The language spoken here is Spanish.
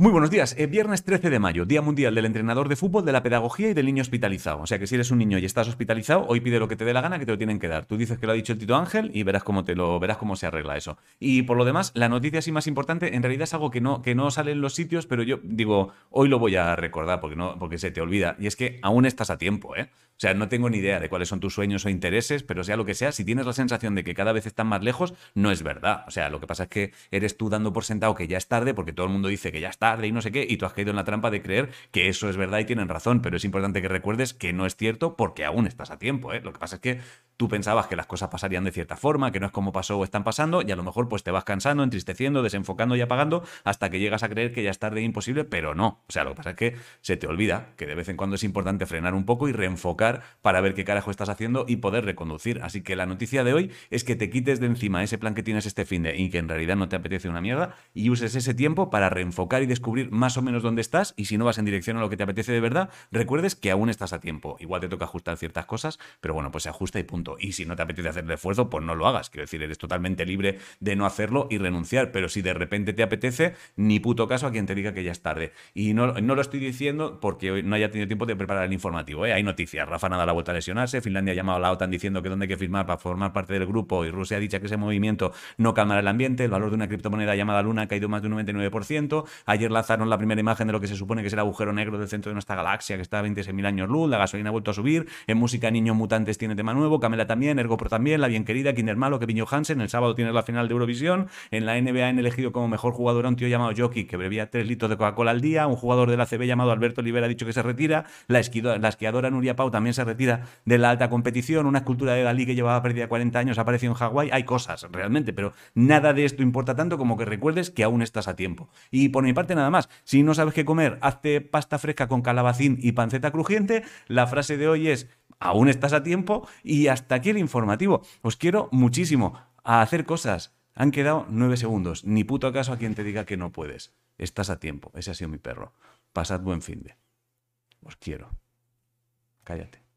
Muy buenos días. Eh, viernes 13 de mayo, Día Mundial del Entrenador de Fútbol, de la Pedagogía y del Niño Hospitalizado. O sea que si eres un niño y estás hospitalizado, hoy pide lo que te dé la gana que te lo tienen que dar. Tú dices que lo ha dicho el Tito Ángel y verás cómo te lo verás cómo se arregla eso. Y por lo demás, la noticia así más importante, en realidad es algo que no, que no sale en los sitios, pero yo digo, hoy lo voy a recordar porque, no, porque se te olvida. Y es que aún estás a tiempo, ¿eh? O sea, no tengo ni idea de cuáles son tus sueños o intereses, pero sea lo que sea, si tienes la sensación de que cada vez están más lejos, no es verdad. O sea, lo que pasa es que eres tú dando por sentado que ya es tarde, porque todo el mundo dice que ya es tarde y no sé qué, y tú has caído en la trampa de creer que eso es verdad y tienen razón, pero es importante que recuerdes que no es cierto porque aún estás a tiempo. ¿eh? Lo que pasa es que tú pensabas que las cosas pasarían de cierta forma, que no es como pasó o están pasando, y a lo mejor pues te vas cansando, entristeciendo, desenfocando y apagando hasta que llegas a creer que ya es tarde e imposible, pero no. O sea, lo que pasa es que se te olvida que de vez en cuando es importante frenar un poco y reenfocar para ver qué carajo estás haciendo y poder reconducir. Así que la noticia de hoy es que te quites de encima ese plan que tienes este fin de y que en realidad no te apetece una mierda y uses ese tiempo para reenfocar y descubrir más o menos dónde estás y si no vas en dirección a lo que te apetece de verdad, recuerdes que aún estás a tiempo. Igual te toca ajustar ciertas cosas, pero bueno, pues se ajusta y punto. Y si no te apetece hacer el esfuerzo, pues no lo hagas. Quiero decir, eres totalmente libre de no hacerlo y renunciar, pero si de repente te apetece, ni puto caso a quien te diga que ya es tarde. Y no, no lo estoy diciendo porque hoy no haya tenido tiempo de preparar el informativo. ¿eh? Hay noticias. Rafa nada la vuelta a lesionarse, Finlandia ha llamado a la OTAN diciendo que dónde hay que firmar para formar parte del grupo y Rusia ha dicho que ese movimiento no calmará el ambiente, el valor de una criptomoneda llamada Luna ha caído más de un 99%, ayer lanzaron la primera imagen de lo que se supone que es el agujero negro del centro de nuestra galaxia que está a 26.000 años luz, la gasolina ha vuelto a subir, en música Niños Mutantes tiene tema nuevo, Camela también, Ergopro también, la bien querida, Kinder Malo, Kevin Johansen, el sábado tienes la final de Eurovisión, en la NBA han elegido como mejor jugador a un tío llamado Jockey que bebía 3 litros de Coca-Cola al día, un jugador de la CB llamado Alberto Olivera ha dicho que se retira, la, la esquiadora Nuria Pau también se retira de la alta competición, una escultura de Dalí que llevaba perdida 40 años apareció en Hawái, hay cosas realmente, pero nada de esto importa tanto como que recuerdes que aún estás a tiempo. Y por mi parte nada más, si no sabes qué comer, hazte pasta fresca con calabacín y panceta crujiente, la frase de hoy es aún estás a tiempo y hasta aquí el informativo. Os quiero muchísimo a hacer cosas. Han quedado nueve segundos. Ni puto caso a quien te diga que no puedes. Estás a tiempo. Ese ha sido mi perro. Pasad buen fin de. Os quiero. Cállate.